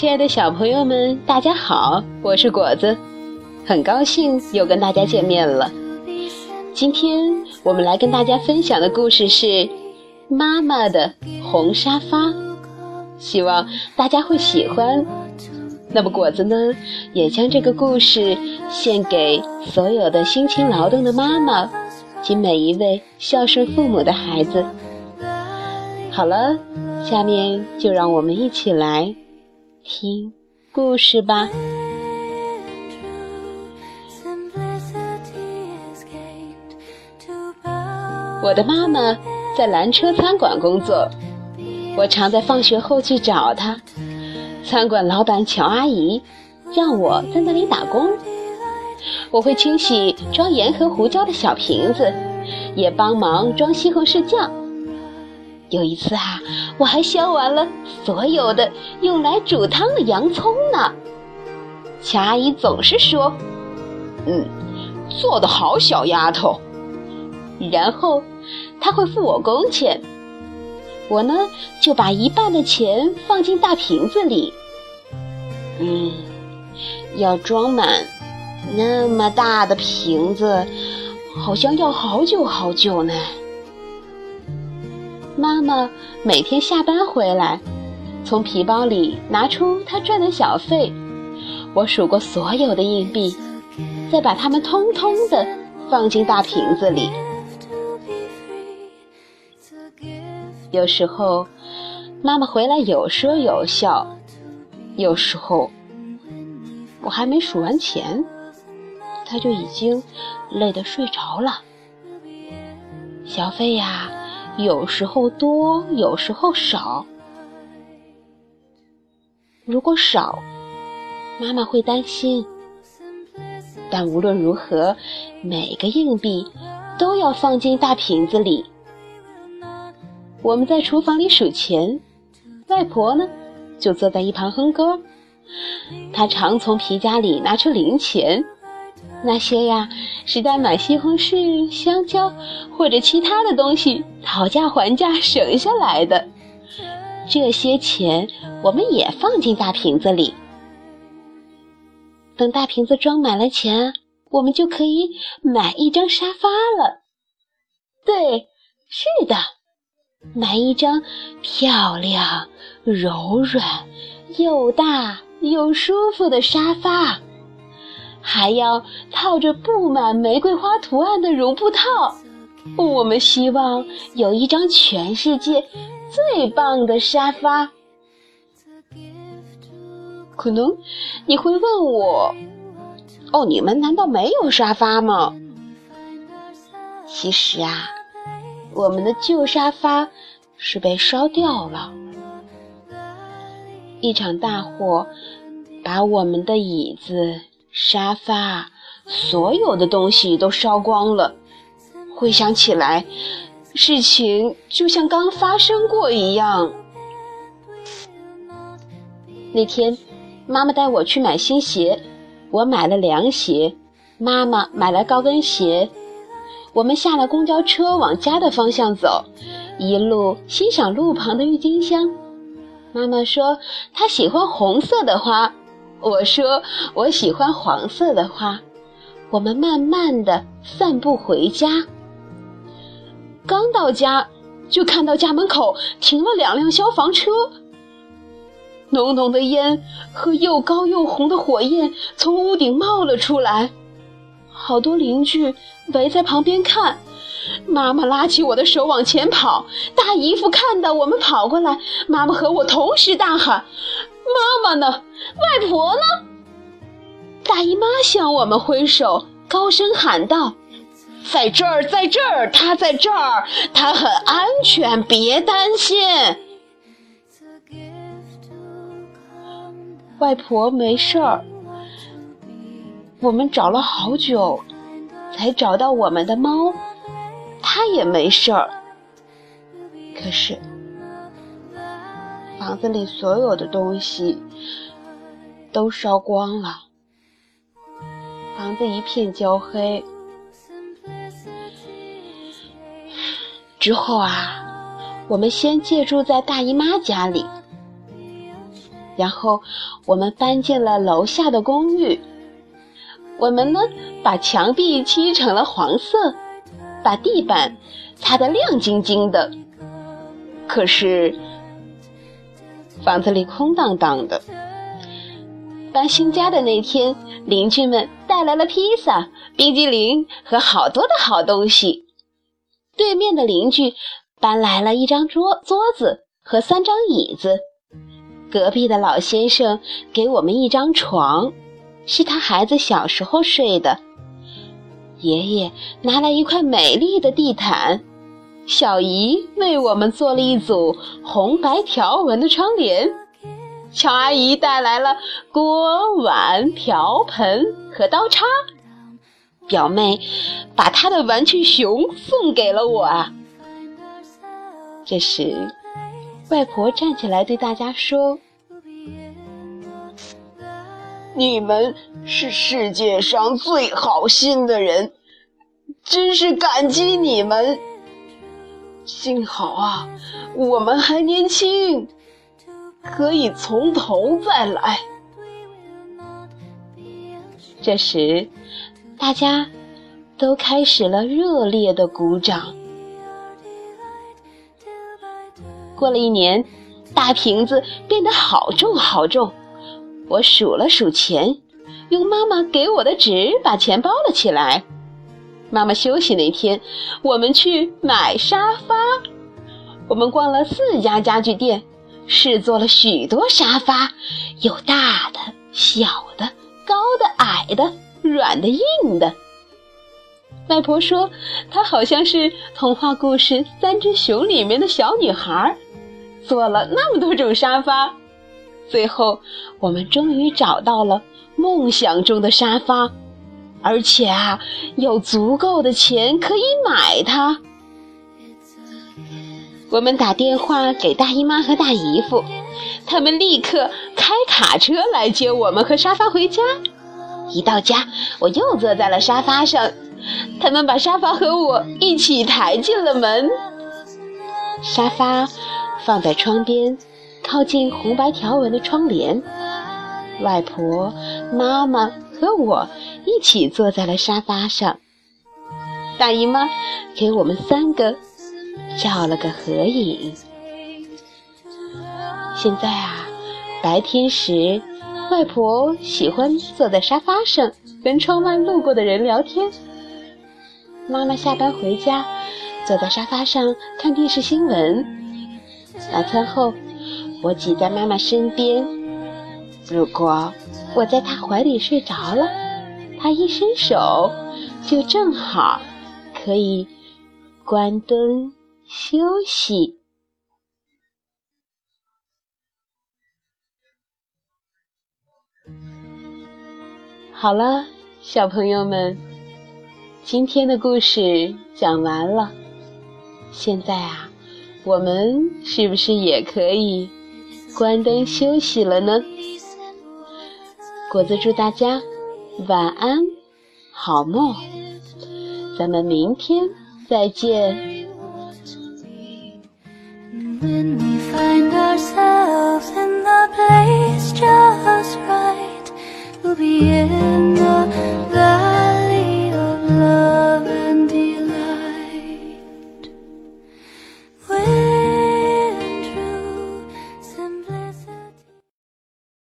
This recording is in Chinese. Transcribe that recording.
亲爱的小朋友们，大家好，我是果子，很高兴又跟大家见面了。今天我们来跟大家分享的故事是《妈妈的红沙发》，希望大家会喜欢。那么果子呢，也将这个故事献给所有的辛勤劳动的妈妈及每一位孝顺父母的孩子。好了，下面就让我们一起来听故事吧。我的妈妈在蓝车餐馆工作，我常在放学后去找她。餐馆老板乔阿姨让我在那里打工，我会清洗装盐和胡椒的小瓶子，也帮忙装西红柿酱。有一次啊，我还削完了所有的用来煮汤的洋葱呢。乔阿姨总是说：“嗯，做得好，小丫头。”然后她会付我工钱，我呢就把一半的钱放进大瓶子里。嗯，要装满那么大的瓶子，好像要好久好久呢。妈妈每天下班回来，从皮包里拿出她赚的小费。我数过所有的硬币，再把它们通通的放进大瓶子里。有时候，妈妈回来有说有笑；有时候，我还没数完钱，她就已经累得睡着了。小费呀。有时候多，有时候少。如果少，妈妈会担心。但无论如何，每个硬币都要放进大瓶子里。我们在厨房里数钱，外婆呢，就坐在一旁哼歌。她常从皮夹里拿出零钱。那些呀，是在买西红柿、香蕉或者其他的东西讨价还价省下来的。这些钱我们也放进大瓶子里。等大瓶子装满了钱，我们就可以买一张沙发了。对，是的，买一张漂亮、柔软、又大又舒服的沙发。还要套着布满玫瑰花图案的绒布套。我们希望有一张全世界最棒的沙发。可能你会问我：“哦，你们难道没有沙发吗？”其实啊，我们的旧沙发是被烧掉了。一场大火把我们的椅子。沙发，所有的东西都烧光了。回想起来，事情就像刚发生过一样。那天，妈妈带我去买新鞋，我买了凉鞋，妈妈买了高跟鞋。我们下了公交车，往家的方向走，一路欣赏路旁的郁金香。妈妈说她喜欢红色的花。我说我喜欢黄色的花。我们慢慢的散步回家。刚到家，就看到家门口停了两辆消防车。浓浓的烟和又高又红的火焰从屋顶冒了出来。好多邻居围在旁边看。妈妈拉起我的手往前跑。大姨夫看到我们跑过来，妈妈和我同时大喊。妈妈呢？外婆呢？大姨妈向我们挥手，高声喊道：“在这儿，在这儿，她在这儿，她很安全，别担心。”外婆没事儿。我们找了好久，才找到我们的猫，它也没事儿。可是。房子里所有的东西都烧光了，房子一片焦黑。之后啊，我们先借住在大姨妈家里。然后我们搬进了楼下的公寓。我们呢，把墙壁漆成了黄色，把地板擦得亮晶晶的。可是房子里空荡荡的。搬新家的那天，邻居们带来了披萨、冰激凌和好多的好东西。对面的邻居搬来了一张桌桌子和三张椅子。隔壁的老先生给我们一张床，是他孩子小时候睡的。爷爷拿来一块美丽的地毯。小姨为我们做了一组红白条纹的窗帘，乔阿姨带来了锅碗瓢盆和刀叉，表妹把她的玩具熊送给了我。这时，外婆站起来对大家说：“你们是世界上最好心的人，真是感激你们。”幸好啊，我们还年轻，可以从头再来。这时，大家都开始了热烈的鼓掌。过了一年，大瓶子变得好重好重，我数了数钱，用妈妈给我的纸把钱包了起来。妈妈休息那天，我们去买沙发。我们逛了四家家具店，试坐了许多沙发，有大的、小的、高的、矮的、软的、硬的。外婆说，她好像是童话故事《三只熊》里面的小女孩，坐了那么多种沙发。最后，我们终于找到了梦想中的沙发。而且啊，有足够的钱可以买它。我们打电话给大姨妈和大姨夫，他们立刻开卡车来接我们和沙发回家。一到家，我又坐在了沙发上，他们把沙发和我一起抬进了门。沙发放在窗边，靠近红白条纹的窗帘。外婆、妈妈。和我一起坐在了沙发上，大姨妈给我们三个照了个合影。现在啊，白天时，外婆喜欢坐在沙发上跟窗外路过的人聊天。妈妈下班回家，坐在沙发上看电视新闻。晚餐后，我挤在妈妈身边。如果我在他怀里睡着了，他一伸手，就正好可以关灯休息。好了，小朋友们，今天的故事讲完了。现在啊，我们是不是也可以关灯休息了呢？果子祝大家晚安，好梦，咱们明天再见。When we find ourselves in the place just right, we'll be in.